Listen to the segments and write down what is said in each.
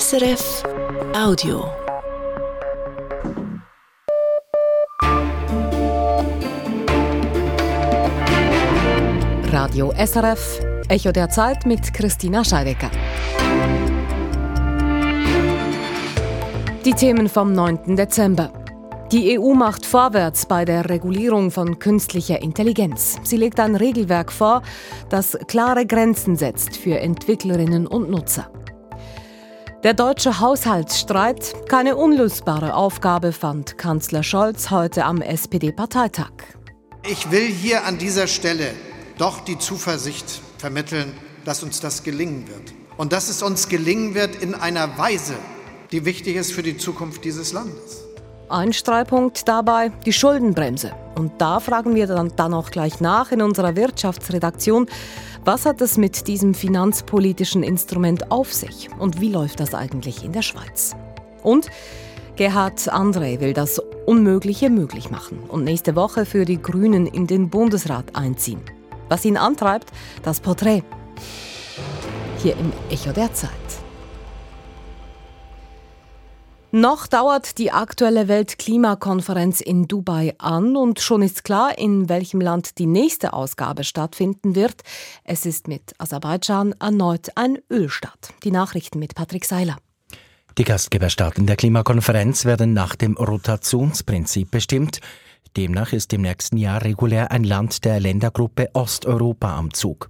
SRF Audio. Radio SRF, Echo der Zeit mit Christina Scheidecker. Die Themen vom 9. Dezember. Die EU macht vorwärts bei der Regulierung von künstlicher Intelligenz. Sie legt ein Regelwerk vor, das klare Grenzen setzt für Entwicklerinnen und Nutzer. Der deutsche Haushaltsstreit keine unlösbare Aufgabe fand Kanzler Scholz heute am SPD-Parteitag. Ich will hier an dieser Stelle doch die Zuversicht vermitteln, dass uns das gelingen wird. Und dass es uns gelingen wird in einer Weise, die wichtig ist für die Zukunft dieses Landes. Ein Streitpunkt dabei die Schuldenbremse. Und da fragen wir dann, dann auch gleich nach in unserer Wirtschaftsredaktion, was hat es mit diesem finanzpolitischen Instrument auf sich und wie läuft das eigentlich in der Schweiz? Und Gerhard André will das Unmögliche möglich machen und nächste Woche für die Grünen in den Bundesrat einziehen. Was ihn antreibt, das Porträt. Hier im Echo der Zeit. Noch dauert die aktuelle Weltklimakonferenz in Dubai an und schon ist klar, in welchem Land die nächste Ausgabe stattfinden wird. Es ist mit Aserbaidschan erneut ein Ölstaat. Die Nachrichten mit Patrick Seiler. Die Gastgeberstaaten der Klimakonferenz werden nach dem Rotationsprinzip bestimmt. Demnach ist im nächsten Jahr regulär ein Land der Ländergruppe Osteuropa am Zug.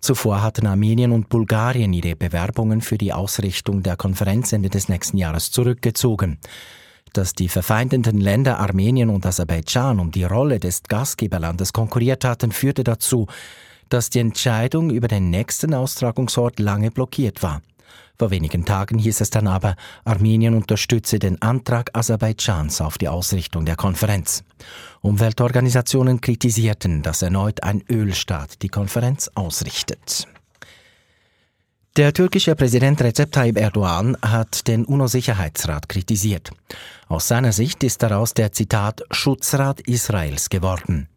Zuvor hatten Armenien und Bulgarien ihre Bewerbungen für die Ausrichtung der Konferenz Ende des nächsten Jahres zurückgezogen. Dass die verfeindeten Länder Armenien und Aserbaidschan um die Rolle des Gastgeberlandes konkurriert hatten, führte dazu, dass die Entscheidung über den nächsten Austragungsort lange blockiert war. Vor wenigen Tagen hieß es dann aber, Armenien unterstütze den Antrag Aserbaidschans auf die Ausrichtung der Konferenz. Umweltorganisationen kritisierten, dass erneut ein Ölstaat die Konferenz ausrichtet. Der türkische Präsident Recep Tayyip Erdogan hat den UNO-Sicherheitsrat kritisiert. Aus seiner Sicht ist daraus der Zitat Schutzrat Israels geworden.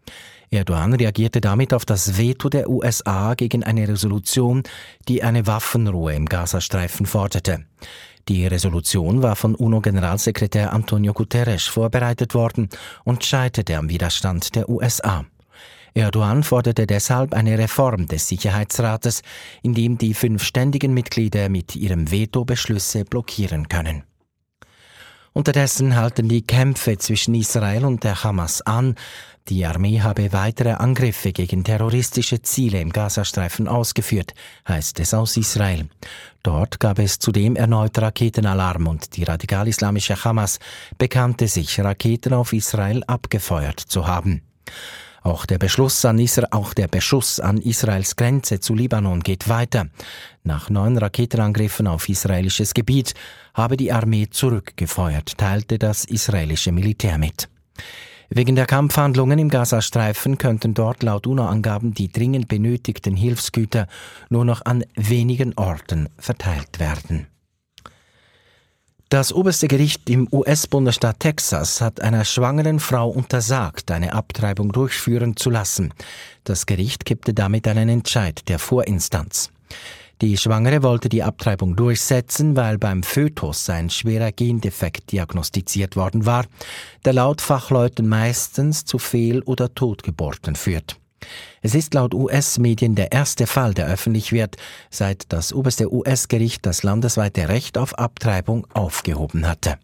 Erdogan reagierte damit auf das Veto der USA gegen eine Resolution, die eine Waffenruhe im Gazastreifen forderte. Die Resolution war von UNO-Generalsekretär Antonio Guterres vorbereitet worden und scheiterte am Widerstand der USA. Erdogan forderte deshalb eine Reform des Sicherheitsrates, in dem die fünf ständigen Mitglieder mit ihrem Veto Beschlüsse blockieren können. Unterdessen halten die Kämpfe zwischen Israel und der Hamas an. Die Armee habe weitere Angriffe gegen terroristische Ziele im Gazastreifen ausgeführt, heißt es aus Israel. Dort gab es zudem erneut Raketenalarm und die radikal-islamische Hamas bekannte sich, Raketen auf Israel abgefeuert zu haben. Auch der, Beschluss an Isra auch der Beschuss an Israels Grenze zu Libanon geht weiter. Nach neun Raketenangriffen auf israelisches Gebiet habe die Armee zurückgefeuert, teilte das israelische Militär mit. Wegen der Kampfhandlungen im Gazastreifen könnten dort laut UNO-Angaben die dringend benötigten Hilfsgüter nur noch an wenigen Orten verteilt werden. Das oberste Gericht im US-Bundesstaat Texas hat einer schwangeren Frau untersagt, eine Abtreibung durchführen zu lassen. Das Gericht kippte damit einen Entscheid der Vorinstanz. Die Schwangere wollte die Abtreibung durchsetzen, weil beim Fötus ein schwerer Gendefekt diagnostiziert worden war, der laut Fachleuten meistens zu Fehl- oder Totgeburten führt. Es ist laut US-Medien der erste Fall, der öffentlich wird, seit das oberste US-Gericht das landesweite Recht auf Abtreibung aufgehoben hatte.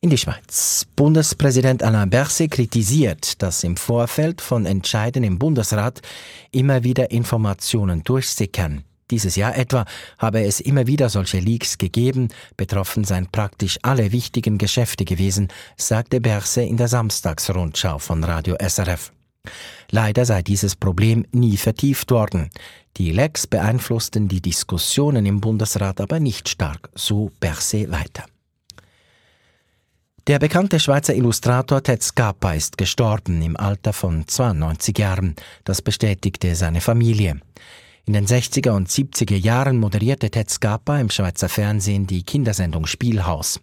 In die Schweiz. Bundespräsident Alain Berset kritisiert, dass im Vorfeld von Entscheiden im Bundesrat immer wieder Informationen durchsickern. Dieses Jahr etwa habe es immer wieder solche Leaks gegeben, betroffen seien praktisch alle wichtigen Geschäfte gewesen, sagte Berse in der Samstagsrundschau von Radio SRF. Leider sei dieses Problem nie vertieft worden. Die Lecks beeinflussten die Diskussionen im Bundesrat aber nicht stark, so Berse weiter. Der bekannte Schweizer Illustrator Ted Scapa ist gestorben im Alter von 92 Jahren. Das bestätigte seine Familie. In den 60er und 70er Jahren moderierte Ted Scapa im Schweizer Fernsehen die Kindersendung Spielhaus.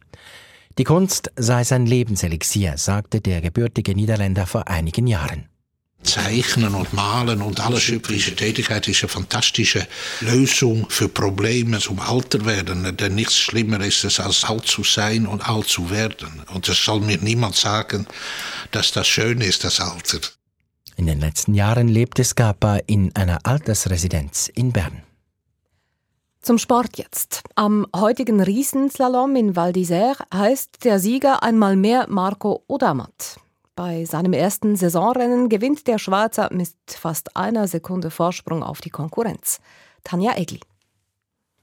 Die Kunst sei sein Lebenselixier, sagte der gebürtige Niederländer vor einigen Jahren. Zeichnen und Malen und alle schöpferische Tätigkeit ist eine fantastische Lösung für Probleme zum Alter werden. Denn nichts schlimmer ist es, als alt zu sein und alt zu werden. Und es soll mir niemand sagen, dass das schön ist, das Alter. In den letzten Jahren lebt Skapa in einer Altersresidenz in Bern. Zum Sport jetzt. Am heutigen Riesenslalom in Val d'Isère heißt der Sieger einmal mehr Marco Odermatt. Bei seinem ersten Saisonrennen gewinnt der Schweizer mit fast einer Sekunde Vorsprung auf die Konkurrenz. Tanja Egli.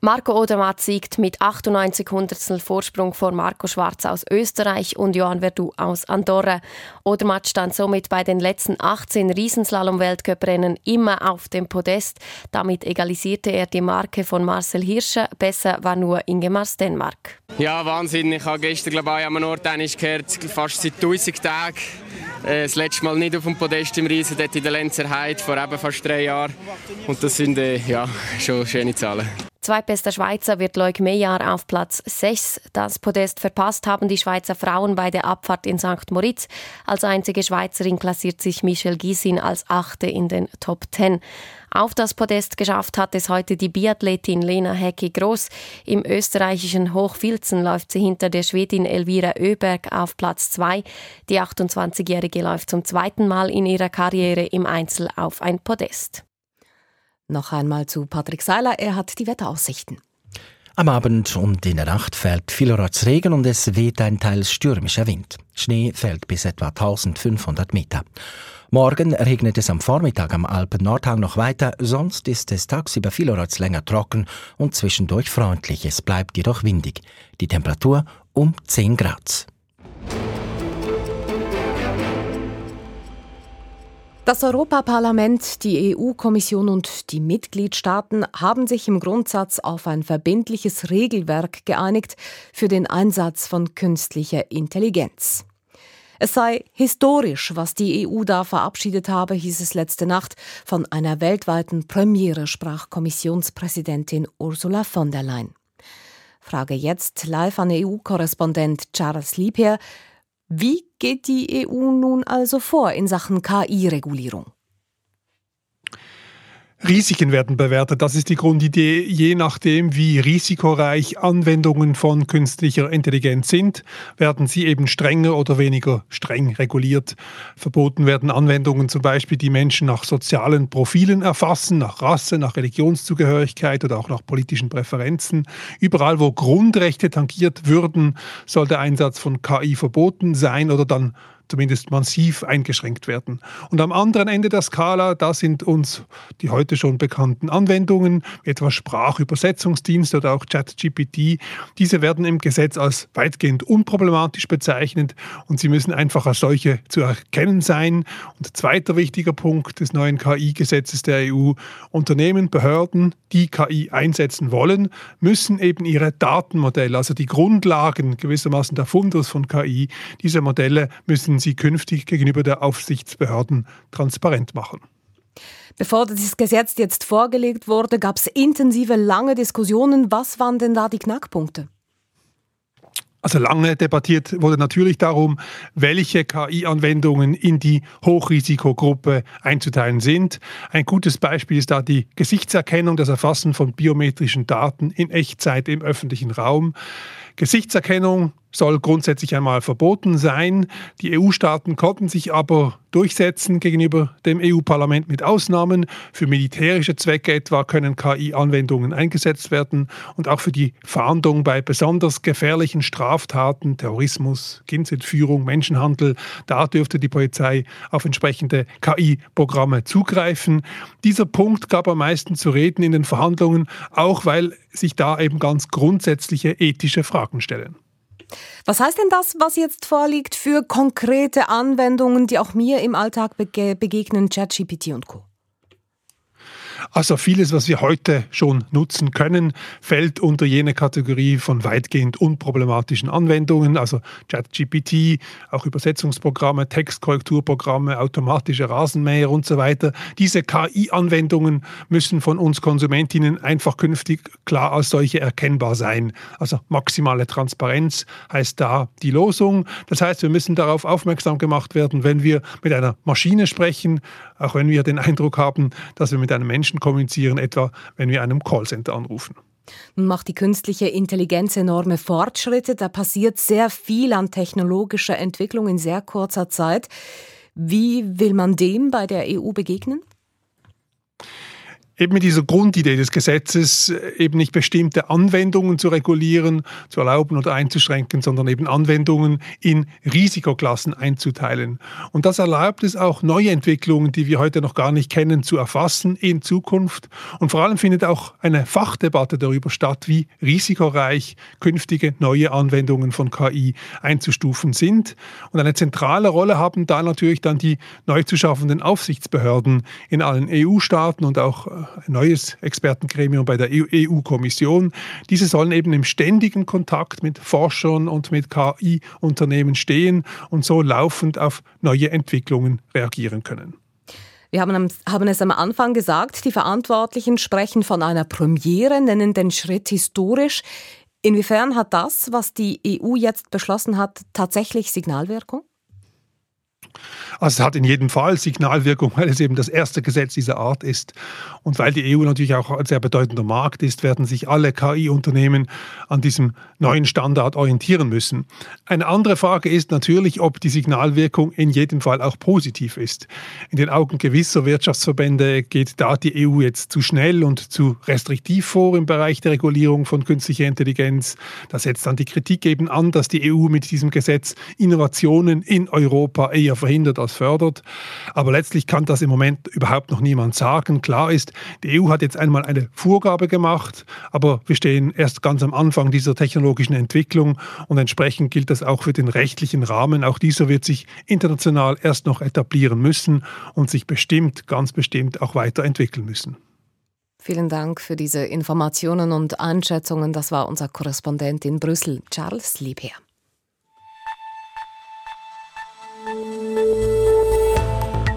Marco Odermatt siegt mit 98 Hundertstel Vorsprung vor Marco Schwarz aus Österreich und Johann Verdu aus Andorra. Odermatt stand somit bei den letzten 18 Riesenslalom-Weltcuprennen immer auf dem Podest. Damit egalisierte er die Marke von Marcel Hirscher. Besser war nur Ingemar Stenmark. Ja, Wahnsinn. Ich habe gestern glaube ich, auch am Nordtennis gehört, fast seit 1000 Tagen. Äh, das letzte Mal nicht auf dem Podest im Riesen, dort in der Lenzer Heide, vor eben fast drei Jahren. Und das sind äh, ja, schon schöne Zahlen. Zweitbester Schweizer wird Leuk Meyer auf Platz 6. Das Podest verpasst haben die Schweizer Frauen bei der Abfahrt in St. Moritz. Als einzige Schweizerin klassiert sich Michelle Gysin als Achte in den Top 10. Auf das Podest geschafft hat es heute die Biathletin Lena Hecki Groß. Im österreichischen Hochfilzen läuft sie hinter der Schwedin Elvira Öberg auf Platz 2. Die 28-Jährige läuft zum zweiten Mal in ihrer Karriere im Einzel auf ein Podest. Noch einmal zu Patrick Seiler, er hat die Wetteraussichten. Am Abend und in der Nacht fällt vielerorts Regen und es weht ein teils stürmischer Wind. Schnee fällt bis etwa 1500 Meter. Morgen regnet es am Vormittag am Alpen-Nordhang noch weiter, sonst ist es tagsüber vielerorts länger trocken und zwischendurch freundlich. Es bleibt jedoch windig. Die Temperatur um 10 Grad. Das Europaparlament, die EU-Kommission und die Mitgliedstaaten haben sich im Grundsatz auf ein verbindliches Regelwerk geeinigt für den Einsatz von künstlicher Intelligenz. Es sei historisch, was die EU da verabschiedet habe, hieß es letzte Nacht von einer weltweiten Premiere, sprach Kommissionspräsidentin Ursula von der Leyen. Frage jetzt live an EU-Korrespondent Charles Liebherr. Wie geht die EU nun also vor in Sachen KI-Regulierung? Risiken werden bewertet. Das ist die Grundidee. Je nachdem, wie risikoreich Anwendungen von künstlicher Intelligenz sind, werden sie eben strenger oder weniger streng reguliert. Verboten werden Anwendungen zum Beispiel, die Menschen nach sozialen Profilen erfassen, nach Rasse, nach Religionszugehörigkeit oder auch nach politischen Präferenzen. Überall, wo Grundrechte tangiert würden, soll der Einsatz von KI verboten sein oder dann zumindest massiv eingeschränkt werden. Und am anderen Ende der Skala, da sind uns die heute schon bekannten Anwendungen, etwa Sprachübersetzungsdienste oder auch ChatGPT. Diese werden im Gesetz als weitgehend unproblematisch bezeichnet und sie müssen einfach als solche zu erkennen sein. Und zweiter wichtiger Punkt des neuen KI-Gesetzes der EU, Unternehmen, Behörden, die KI einsetzen wollen, müssen eben ihre Datenmodelle, also die Grundlagen gewissermaßen der Fundus von KI, diese Modelle müssen sie künftig gegenüber der Aufsichtsbehörden transparent machen. Bevor das Gesetz jetzt vorgelegt wurde, gab es intensive, lange Diskussionen. Was waren denn da die Knackpunkte? Also lange debattiert wurde natürlich darum, welche KI-Anwendungen in die Hochrisikogruppe einzuteilen sind. Ein gutes Beispiel ist da die Gesichtserkennung, das Erfassen von biometrischen Daten in Echtzeit im öffentlichen Raum. Gesichtserkennung soll grundsätzlich einmal verboten sein. Die EU-Staaten konnten sich aber durchsetzen gegenüber dem EU-Parlament mit Ausnahmen. Für militärische Zwecke etwa können KI-Anwendungen eingesetzt werden und auch für die Fahndung bei besonders gefährlichen Straftaten, Terrorismus, Kindsentführung, Menschenhandel, da dürfte die Polizei auf entsprechende KI-Programme zugreifen. Dieser Punkt gab am meisten zu reden in den Verhandlungen, auch weil sich da eben ganz grundsätzliche ethische Fragen stellen. Was heißt denn das, was jetzt vorliegt, für konkrete Anwendungen, die auch mir im Alltag bege begegnen, ChatGPT und Co.? Also vieles, was wir heute schon nutzen können, fällt unter jene Kategorie von weitgehend unproblematischen Anwendungen, also ChatGPT, auch Übersetzungsprogramme, Textkorrekturprogramme, automatische Rasenmäher und so weiter. Diese KI-Anwendungen müssen von uns Konsumentinnen einfach künftig klar als solche erkennbar sein. Also maximale Transparenz heißt da die Losung. Das heißt, wir müssen darauf aufmerksam gemacht werden, wenn wir mit einer Maschine sprechen, auch wenn wir den Eindruck haben, dass wir mit einem Menschen kommunizieren, etwa wenn wir einem Callcenter anrufen. Nun macht die künstliche Intelligenz enorme Fortschritte. Da passiert sehr viel an technologischer Entwicklung in sehr kurzer Zeit. Wie will man dem bei der EU begegnen? Eben mit dieser Grundidee des Gesetzes äh, eben nicht bestimmte Anwendungen zu regulieren, zu erlauben oder einzuschränken, sondern eben Anwendungen in Risikoklassen einzuteilen. Und das erlaubt es auch, neue Entwicklungen, die wir heute noch gar nicht kennen, zu erfassen in Zukunft. Und vor allem findet auch eine Fachdebatte darüber statt, wie risikoreich künftige neue Anwendungen von KI einzustufen sind. Und eine zentrale Rolle haben da natürlich dann die neu zu schaffenden Aufsichtsbehörden in allen EU-Staaten und auch äh, neues Expertengremium bei der EU-Kommission. Diese sollen eben im ständigen Kontakt mit Forschern und mit KI-Unternehmen stehen und so laufend auf neue Entwicklungen reagieren können. Wir haben, haben, es am Anfang gesagt, die Verantwortlichen sprechen von einer Premiere, nennen den Schritt historisch. Inwiefern hat das, was die EU jetzt beschlossen hat, tatsächlich Signalwirkung? Also es hat in jedem Fall Signalwirkung, weil es eben das erste Gesetz dieser Art ist. Und weil die EU natürlich auch ein sehr bedeutender Markt ist, werden sich alle KI-Unternehmen an diesem neuen Standard orientieren müssen. Eine andere Frage ist natürlich, ob die Signalwirkung in jedem Fall auch positiv ist. In den Augen gewisser Wirtschaftsverbände geht da die EU jetzt zu schnell und zu restriktiv vor im Bereich der Regulierung von künstlicher Intelligenz. Da setzt dann die Kritik eben an, dass die EU mit diesem Gesetz Innovationen in Europa eher verhindert als fördert. Aber letztlich kann das im Moment überhaupt noch niemand sagen. Klar ist, die EU hat jetzt einmal eine Vorgabe gemacht, aber wir stehen erst ganz am Anfang dieser technologischen Entwicklung und entsprechend gilt das auch für den rechtlichen Rahmen. Auch dieser wird sich international erst noch etablieren müssen und sich bestimmt, ganz bestimmt auch weiterentwickeln müssen. Vielen Dank für diese Informationen und Einschätzungen. Das war unser Korrespondent in Brüssel, Charles Liebherr.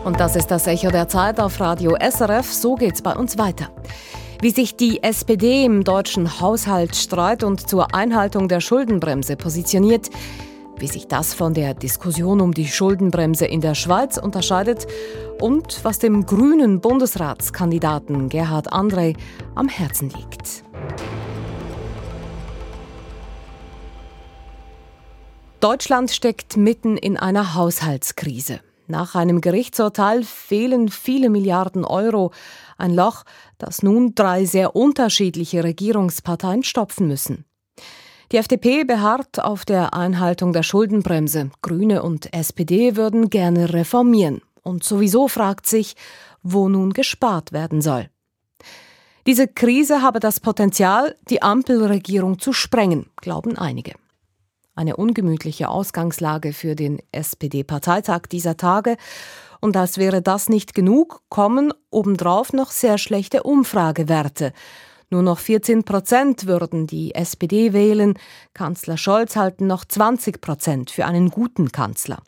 Und das ist das Echo der Zeit auf Radio SRF. So geht's bei uns weiter. Wie sich die SPD im deutschen Haushaltsstreit und zur Einhaltung der Schuldenbremse positioniert, wie sich das von der Diskussion um die Schuldenbremse in der Schweiz unterscheidet und was dem grünen Bundesratskandidaten Gerhard André am Herzen liegt. Deutschland steckt mitten in einer Haushaltskrise. Nach einem Gerichtsurteil fehlen viele Milliarden Euro, ein Loch, das nun drei sehr unterschiedliche Regierungsparteien stopfen müssen. Die FDP beharrt auf der Einhaltung der Schuldenbremse. Grüne und SPD würden gerne reformieren. Und sowieso fragt sich, wo nun gespart werden soll. Diese Krise habe das Potenzial, die Ampelregierung zu sprengen, glauben einige. Eine ungemütliche Ausgangslage für den SPD-Parteitag dieser Tage. Und als wäre das nicht genug, kommen obendrauf noch sehr schlechte Umfragewerte. Nur noch 14 Prozent würden die SPD wählen. Kanzler Scholz halten noch 20 Prozent für einen guten Kanzler.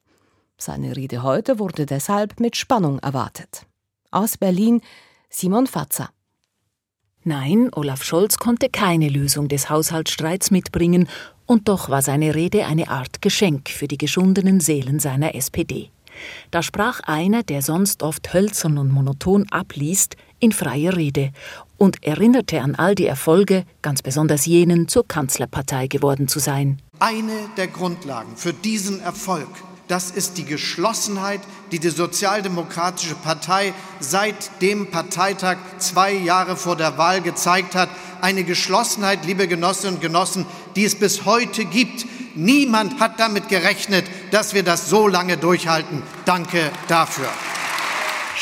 Seine Rede heute wurde deshalb mit Spannung erwartet. Aus Berlin Simon Fatzer. Nein, Olaf Scholz konnte keine Lösung des Haushaltsstreits mitbringen und doch war seine Rede eine Art Geschenk für die geschundenen Seelen seiner SPD. Da sprach einer, der sonst oft hölzern und monoton abliest, in freier Rede und erinnerte an all die Erfolge, ganz besonders jenen, zur Kanzlerpartei geworden zu sein. Eine der Grundlagen für diesen Erfolg das ist die Geschlossenheit, die die Sozialdemokratische Partei seit dem Parteitag zwei Jahre vor der Wahl gezeigt hat. Eine Geschlossenheit, liebe Genossinnen und Genossen, die es bis heute gibt. Niemand hat damit gerechnet, dass wir das so lange durchhalten. Danke dafür.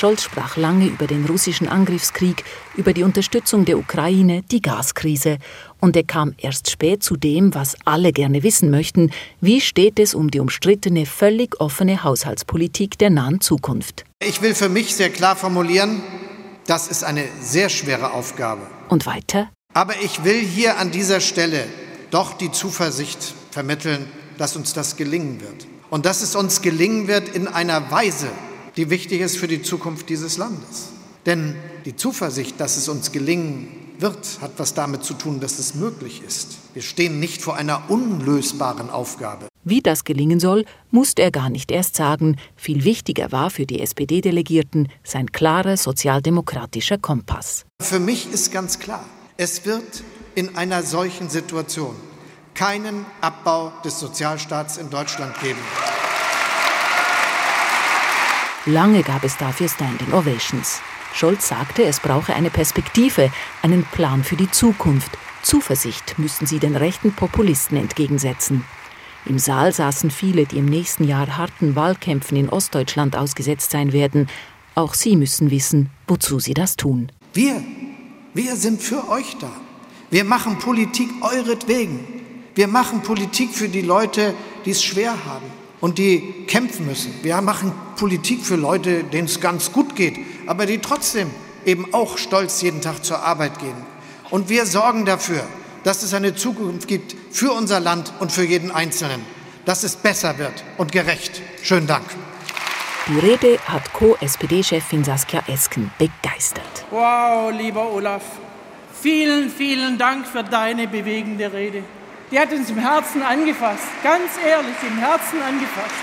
Scholz sprach lange über den russischen Angriffskrieg, über die Unterstützung der Ukraine, die Gaskrise. Und er kam erst spät zu dem, was alle gerne wissen möchten. Wie steht es um die umstrittene, völlig offene Haushaltspolitik der nahen Zukunft? Ich will für mich sehr klar formulieren, Das ist eine sehr schwere Aufgabe. Und weiter? Aber ich will hier an dieser Stelle doch die Zuversicht vermitteln, dass uns das gelingen wird. Und dass es uns gelingen wird in einer Weise, die wichtig ist für die Zukunft dieses Landes. Denn die Zuversicht, dass es uns gelingen wird, hat was damit zu tun, dass es möglich ist. Wir stehen nicht vor einer unlösbaren Aufgabe. Wie das gelingen soll, musste er gar nicht erst sagen. Viel wichtiger war für die SPD-Delegierten sein klarer sozialdemokratischer Kompass. Für mich ist ganz klar, es wird in einer solchen Situation keinen Abbau des Sozialstaats in Deutschland geben. Lange gab es dafür Standing Ovations. Scholz sagte, es brauche eine Perspektive, einen Plan für die Zukunft. Zuversicht müssten sie den rechten Populisten entgegensetzen. Im Saal saßen viele, die im nächsten Jahr harten Wahlkämpfen in Ostdeutschland ausgesetzt sein werden. Auch sie müssen wissen, wozu sie das tun. Wir, wir sind für euch da. Wir machen Politik euretwegen. Wir machen Politik für die Leute, die es schwer haben und die kämpfen müssen. Wir machen Politik für Leute, denen es ganz gut geht, aber die trotzdem eben auch stolz jeden Tag zur Arbeit gehen. Und wir sorgen dafür, dass es eine Zukunft gibt für unser Land und für jeden Einzelnen, dass es besser wird und gerecht. Schönen Dank. Die Rede hat Co-SPD-Chefin Saskia Esken begeistert. Wow, lieber Olaf, vielen, vielen Dank für deine bewegende Rede. Die hat uns im Herzen angefasst, ganz ehrlich, im Herzen angefasst.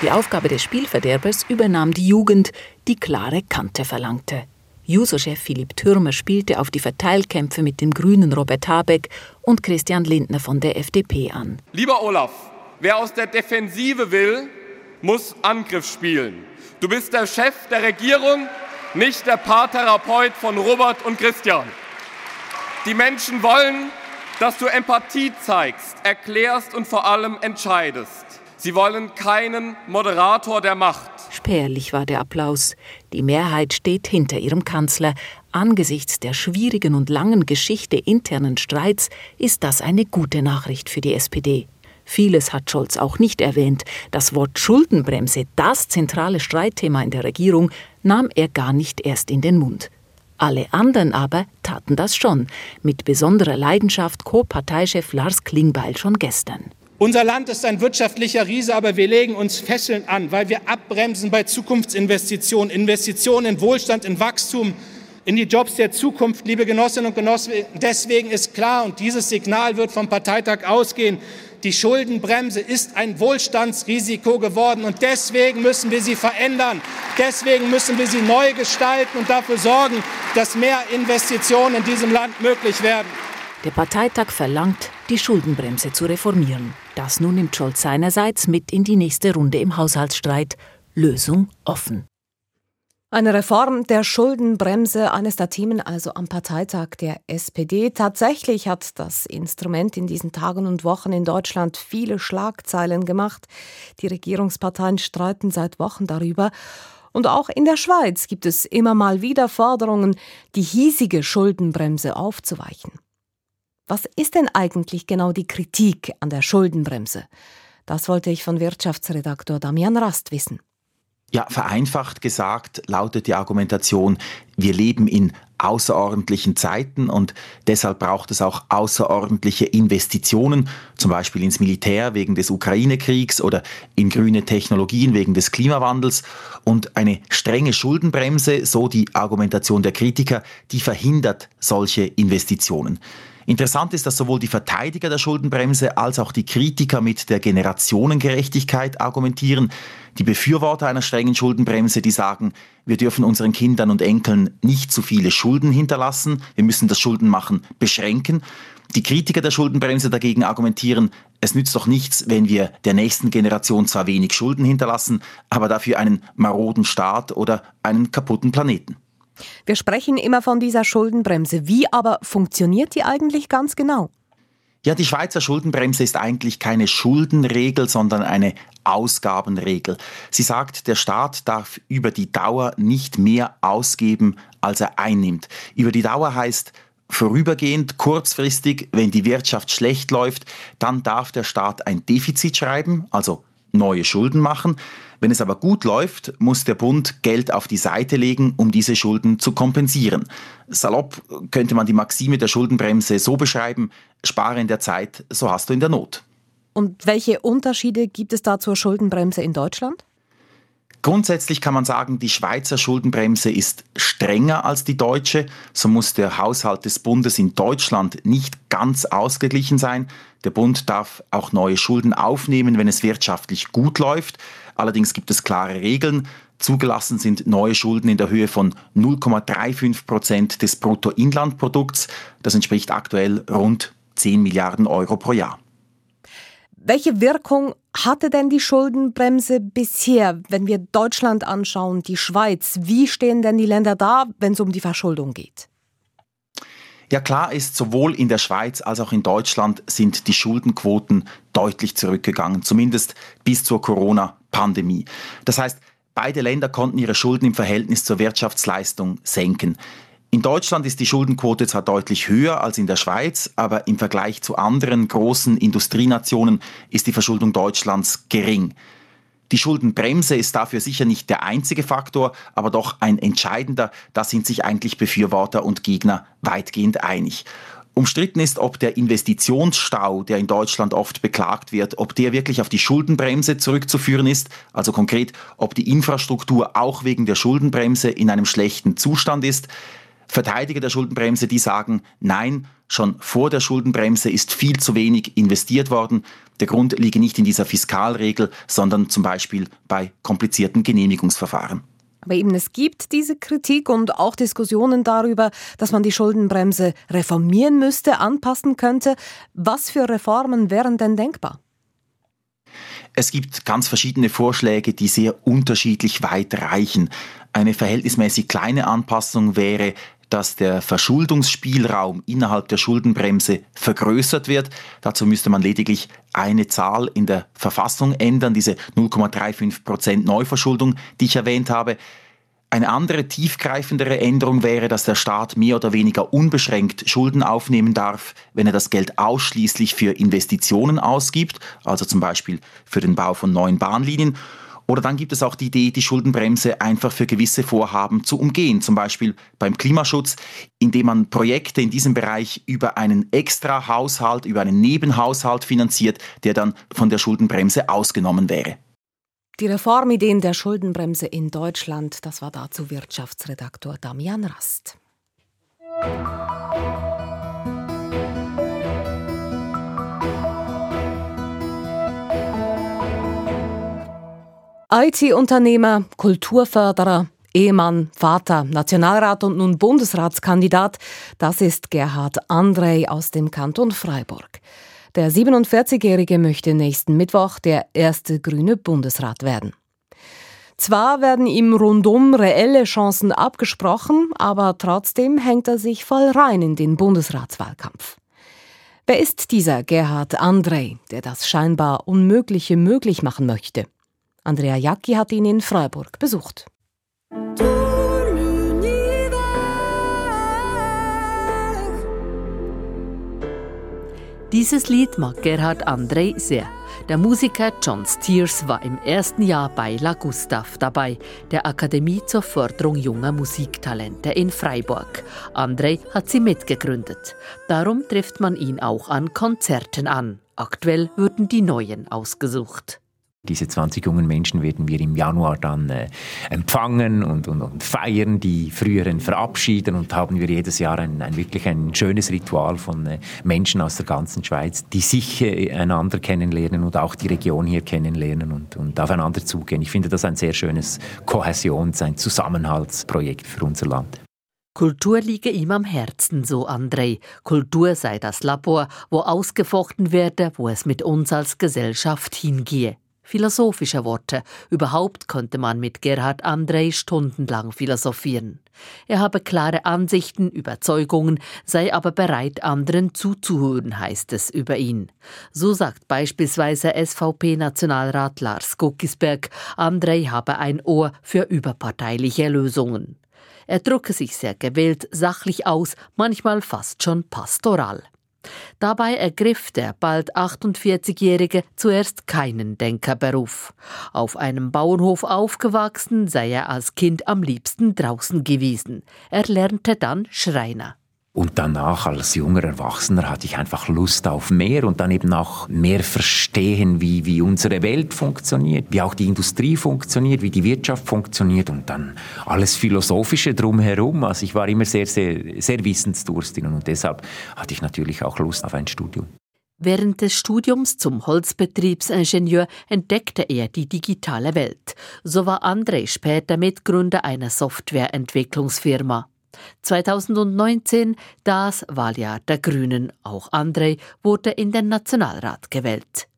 Die Aufgabe des Spielverderbers übernahm die Jugend, die klare Kante verlangte. Juso-Chef Philipp Türmer spielte auf die Verteilkämpfe mit dem grünen Robert Habeck und Christian Lindner von der FDP an. Lieber Olaf, wer aus der Defensive will, muss Angriff spielen. Du bist der Chef der Regierung, nicht der Paartherapeut von Robert und Christian. Die Menschen wollen, dass du Empathie zeigst, erklärst und vor allem entscheidest. Sie wollen keinen Moderator der Macht. Spärlich war der Applaus. Die Mehrheit steht hinter ihrem Kanzler. Angesichts der schwierigen und langen Geschichte internen Streits ist das eine gute Nachricht für die SPD. Vieles hat Scholz auch nicht erwähnt. Das Wort Schuldenbremse, das zentrale Streitthema in der Regierung, nahm er gar nicht erst in den Mund. Alle anderen aber taten das schon, mit besonderer Leidenschaft Co-Parteichef Lars Klingbeil schon gestern. Unser Land ist ein wirtschaftlicher Riese, aber wir legen uns Fesseln an, weil wir abbremsen bei Zukunftsinvestitionen, Investitionen in Wohlstand, in Wachstum, in die Jobs der Zukunft, liebe Genossinnen und Genossen. Deswegen ist klar, und dieses Signal wird vom Parteitag ausgehen, die Schuldenbremse ist ein Wohlstandsrisiko geworden und deswegen müssen wir sie verändern. Deswegen müssen wir sie neu gestalten und dafür sorgen, dass mehr Investitionen in diesem Land möglich werden. Der Parteitag verlangt, die Schuldenbremse zu reformieren. Das nun nimmt Scholz seinerseits mit in die nächste Runde im Haushaltsstreit. Lösung offen. Eine Reform der Schuldenbremse, eines der Themen also am Parteitag der SPD. Tatsächlich hat das Instrument in diesen Tagen und Wochen in Deutschland viele Schlagzeilen gemacht. Die Regierungsparteien streiten seit Wochen darüber. Und auch in der Schweiz gibt es immer mal wieder Forderungen, die hiesige Schuldenbremse aufzuweichen. Was ist denn eigentlich genau die Kritik an der Schuldenbremse? Das wollte ich von Wirtschaftsredaktor Damian Rast wissen. Ja, vereinfacht gesagt lautet die Argumentation, wir leben in außerordentlichen Zeiten und deshalb braucht es auch außerordentliche Investitionen, zum Beispiel ins Militär wegen des Ukraine-Kriegs oder in grüne Technologien wegen des Klimawandels. Und eine strenge Schuldenbremse, so die Argumentation der Kritiker, die verhindert solche Investitionen. Interessant ist, dass sowohl die Verteidiger der Schuldenbremse als auch die Kritiker mit der Generationengerechtigkeit argumentieren. Die Befürworter einer strengen Schuldenbremse, die sagen, wir dürfen unseren Kindern und Enkeln nicht zu viele Schulden hinterlassen, wir müssen das Schuldenmachen beschränken. Die Kritiker der Schuldenbremse dagegen argumentieren, es nützt doch nichts, wenn wir der nächsten Generation zwar wenig Schulden hinterlassen, aber dafür einen maroden Staat oder einen kaputten Planeten. Wir sprechen immer von dieser Schuldenbremse. Wie aber funktioniert die eigentlich ganz genau? Ja, die Schweizer Schuldenbremse ist eigentlich keine Schuldenregel, sondern eine Ausgabenregel. Sie sagt, der Staat darf über die Dauer nicht mehr ausgeben, als er einnimmt. Über die Dauer heißt vorübergehend, kurzfristig, wenn die Wirtschaft schlecht läuft, dann darf der Staat ein Defizit schreiben, also neue Schulden machen. Wenn es aber gut läuft, muss der Bund Geld auf die Seite legen, um diese Schulden zu kompensieren. Salopp könnte man die Maxime der Schuldenbremse so beschreiben, spare in der Zeit, so hast du in der Not. Und welche Unterschiede gibt es da zur Schuldenbremse in Deutschland? Grundsätzlich kann man sagen, die Schweizer Schuldenbremse ist strenger als die deutsche. So muss der Haushalt des Bundes in Deutschland nicht ganz ausgeglichen sein. Der Bund darf auch neue Schulden aufnehmen, wenn es wirtschaftlich gut läuft. Allerdings gibt es klare Regeln. Zugelassen sind neue Schulden in der Höhe von 0,35 Prozent des Bruttoinlandprodukts. Das entspricht aktuell rund 10 Milliarden Euro pro Jahr. Welche Wirkung hatte denn die Schuldenbremse bisher, wenn wir Deutschland anschauen, die Schweiz? Wie stehen denn die Länder da, wenn es um die Verschuldung geht? Ja klar ist, sowohl in der Schweiz als auch in Deutschland sind die Schuldenquoten deutlich zurückgegangen, zumindest bis zur Corona-Pandemie. Das heißt, beide Länder konnten ihre Schulden im Verhältnis zur Wirtschaftsleistung senken. In Deutschland ist die Schuldenquote zwar deutlich höher als in der Schweiz, aber im Vergleich zu anderen großen Industrienationen ist die Verschuldung Deutschlands gering. Die Schuldenbremse ist dafür sicher nicht der einzige Faktor, aber doch ein entscheidender. Da sind sich eigentlich Befürworter und Gegner weitgehend einig. Umstritten ist, ob der Investitionsstau, der in Deutschland oft beklagt wird, ob der wirklich auf die Schuldenbremse zurückzuführen ist, also konkret, ob die Infrastruktur auch wegen der Schuldenbremse in einem schlechten Zustand ist. Verteidiger der Schuldenbremse, die sagen, nein, schon vor der Schuldenbremse ist viel zu wenig investiert worden. Der Grund liege nicht in dieser Fiskalregel, sondern zum Beispiel bei komplizierten Genehmigungsverfahren. Aber eben es gibt diese Kritik und auch Diskussionen darüber, dass man die Schuldenbremse reformieren müsste, anpassen könnte. Was für Reformen wären denn denkbar? Es gibt ganz verschiedene Vorschläge, die sehr unterschiedlich weit reichen. Eine verhältnismäßig kleine Anpassung wäre, dass der Verschuldungsspielraum innerhalb der Schuldenbremse vergrößert wird. Dazu müsste man lediglich eine Zahl in der Verfassung ändern, diese 0,35 Prozent Neuverschuldung, die ich erwähnt habe. Eine andere tiefgreifendere Änderung wäre, dass der Staat mehr oder weniger unbeschränkt Schulden aufnehmen darf, wenn er das Geld ausschließlich für Investitionen ausgibt, also zum Beispiel für den Bau von neuen Bahnlinien oder dann gibt es auch die Idee, die Schuldenbremse einfach für gewisse Vorhaben zu umgehen, zum Beispiel beim Klimaschutz, indem man Projekte in diesem Bereich über einen Extra-Haushalt, über einen Nebenhaushalt finanziert, der dann von der Schuldenbremse ausgenommen wäre. Die Reformideen der Schuldenbremse in Deutschland, das war dazu Wirtschaftsredaktor Damian Rast. IT-Unternehmer, Kulturförderer, Ehemann, Vater, Nationalrat und nun Bundesratskandidat, das ist Gerhard Andrei aus dem Kanton Freiburg. Der 47-Jährige möchte nächsten Mittwoch der erste grüne Bundesrat werden. Zwar werden ihm rundum reelle Chancen abgesprochen, aber trotzdem hängt er sich voll rein in den Bundesratswahlkampf. Wer ist dieser Gerhard Andrei, der das scheinbar Unmögliche möglich machen möchte? Andrea Jacki hat ihn in Freiburg besucht. Dieses Lied mag Gerhard André sehr. Der Musiker John Steers war im ersten Jahr bei La Gustav dabei, der Akademie zur Förderung junger Musiktalente in Freiburg. André hat sie mitgegründet. Darum trifft man ihn auch an Konzerten an. Aktuell würden die neuen ausgesucht. Diese 20 jungen Menschen werden wir im Januar dann äh, empfangen und, und, und, feiern, die früheren verabschieden und haben wir jedes Jahr ein, ein wirklich ein schönes Ritual von äh, Menschen aus der ganzen Schweiz, die sich äh, einander kennenlernen und auch die Region hier kennenlernen und, und aufeinander zugehen. Ich finde das ein sehr schönes Kohäsions-, ein Zusammenhaltsprojekt für unser Land. Kultur liege ihm am Herzen, so André. Kultur sei das Labor, wo ausgefochten werde, wo es mit uns als Gesellschaft hingehe philosophische Worte. Überhaupt konnte man mit Gerhard André stundenlang philosophieren. Er habe klare Ansichten, Überzeugungen, sei aber bereit, anderen zuzuhören, heißt es über ihn. So sagt beispielsweise SVP-Nationalrat Lars Guckisberg, André habe ein Ohr für überparteiliche Lösungen. Er drucke sich sehr gewählt, sachlich aus, manchmal fast schon pastoral. Dabei ergriff der bald 48-Jährige zuerst keinen Denkerberuf. Auf einem Bauernhof aufgewachsen sei er als Kind am liebsten draußen gewesen. Er lernte dann Schreiner. Und danach als junger Erwachsener hatte ich einfach Lust auf mehr und dann eben auch mehr verstehen, wie, wie unsere Welt funktioniert, wie auch die Industrie funktioniert, wie die Wirtschaft funktioniert und dann alles Philosophische drumherum. Also ich war immer sehr, sehr, sehr wissensdurstig und deshalb hatte ich natürlich auch Lust auf ein Studium. Während des Studiums zum Holzbetriebsingenieur entdeckte er die digitale Welt. So war André später Mitgründer einer Softwareentwicklungsfirma. 2019 das Wahljahr der Grünen. Auch André wurde in den Nationalrat gewählt.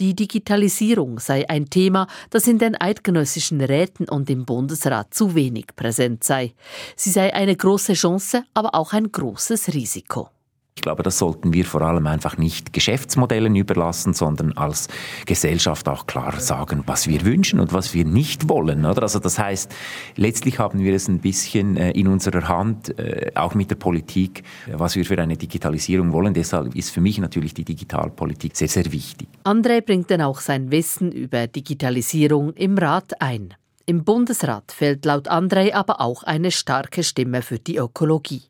Die Digitalisierung sei ein Thema, das in den eidgenössischen Räten und im Bundesrat zu wenig präsent sei. Sie sei eine große Chance, aber auch ein großes Risiko. Ich glaube, das sollten wir vor allem einfach nicht Geschäftsmodellen überlassen, sondern als Gesellschaft auch klar sagen, was wir wünschen und was wir nicht wollen. Oder? Also das heißt, letztlich haben wir es ein bisschen äh, in unserer Hand, äh, auch mit der Politik, was wir für eine Digitalisierung wollen. Deshalb ist für mich natürlich die Digitalpolitik sehr, sehr wichtig. André bringt dann auch sein Wissen über Digitalisierung im Rat ein. Im Bundesrat fällt laut Andrei aber auch eine starke Stimme für die Ökologie.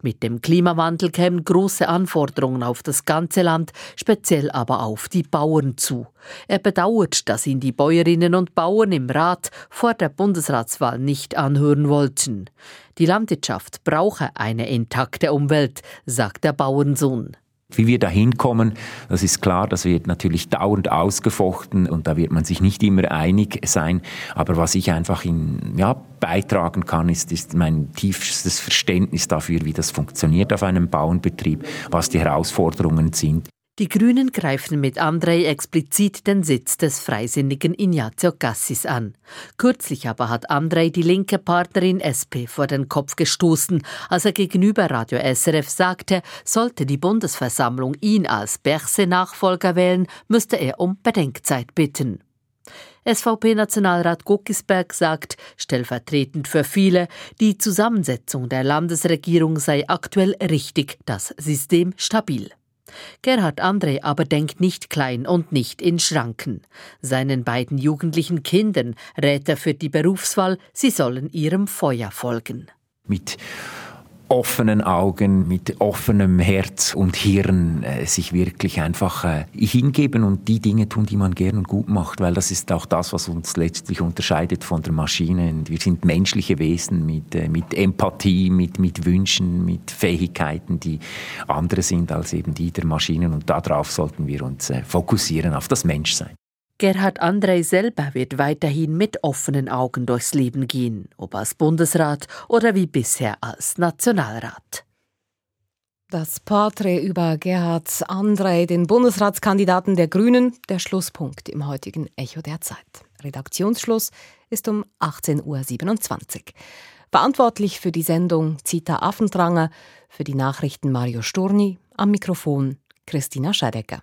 Mit dem Klimawandel kämen große Anforderungen auf das ganze Land, speziell aber auf die Bauern zu. Er bedauert, dass ihn die Bäuerinnen und Bauern im Rat vor der Bundesratswahl nicht anhören wollten. Die Landwirtschaft brauche eine intakte Umwelt, sagt der Bauernsohn. Wie wir da hinkommen, das ist klar, das wird natürlich dauernd ausgefochten und da wird man sich nicht immer einig sein. Aber was ich einfach in, ja, beitragen kann, ist, ist mein tiefstes Verständnis dafür, wie das funktioniert auf einem Bauernbetrieb, was die Herausforderungen sind. Die Grünen greifen mit Andrei explizit den Sitz des freisinnigen Ignazio Cassis an. Kürzlich aber hat Andrei die linke Partnerin SP vor den Kopf gestoßen, als er gegenüber Radio SRF sagte, sollte die Bundesversammlung ihn als Berse-Nachfolger wählen, müsste er um Bedenkzeit bitten. SVP-Nationalrat Guckisberg sagt, stellvertretend für viele, die Zusammensetzung der Landesregierung sei aktuell richtig, das System stabil. Gerhard André aber denkt nicht klein und nicht in Schranken. Seinen beiden jugendlichen Kindern rät er für die Berufswahl, sie sollen ihrem Feuer folgen. Mit offenen Augen, mit offenem Herz und Hirn äh, sich wirklich einfach äh, hingeben und die Dinge tun, die man gern und gut macht, weil das ist auch das, was uns letztlich unterscheidet von der Maschine. Und wir sind menschliche Wesen mit, äh, mit Empathie, mit, mit Wünschen, mit Fähigkeiten, die andere sind als eben die der Maschinen und darauf sollten wir uns äh, fokussieren, auf das Menschsein. Gerhard Andrei selber wird weiterhin mit offenen Augen durchs Leben gehen, ob als Bundesrat oder wie bisher als Nationalrat. Das Porträt über Gerhard Andrei, den Bundesratskandidaten der Grünen, der Schlusspunkt im heutigen Echo der Zeit. Redaktionsschluss ist um 18.27 Uhr. Verantwortlich für die Sendung Zita Affentranger, für die Nachrichten Mario Sturni, am Mikrofon Christina Scheidecker.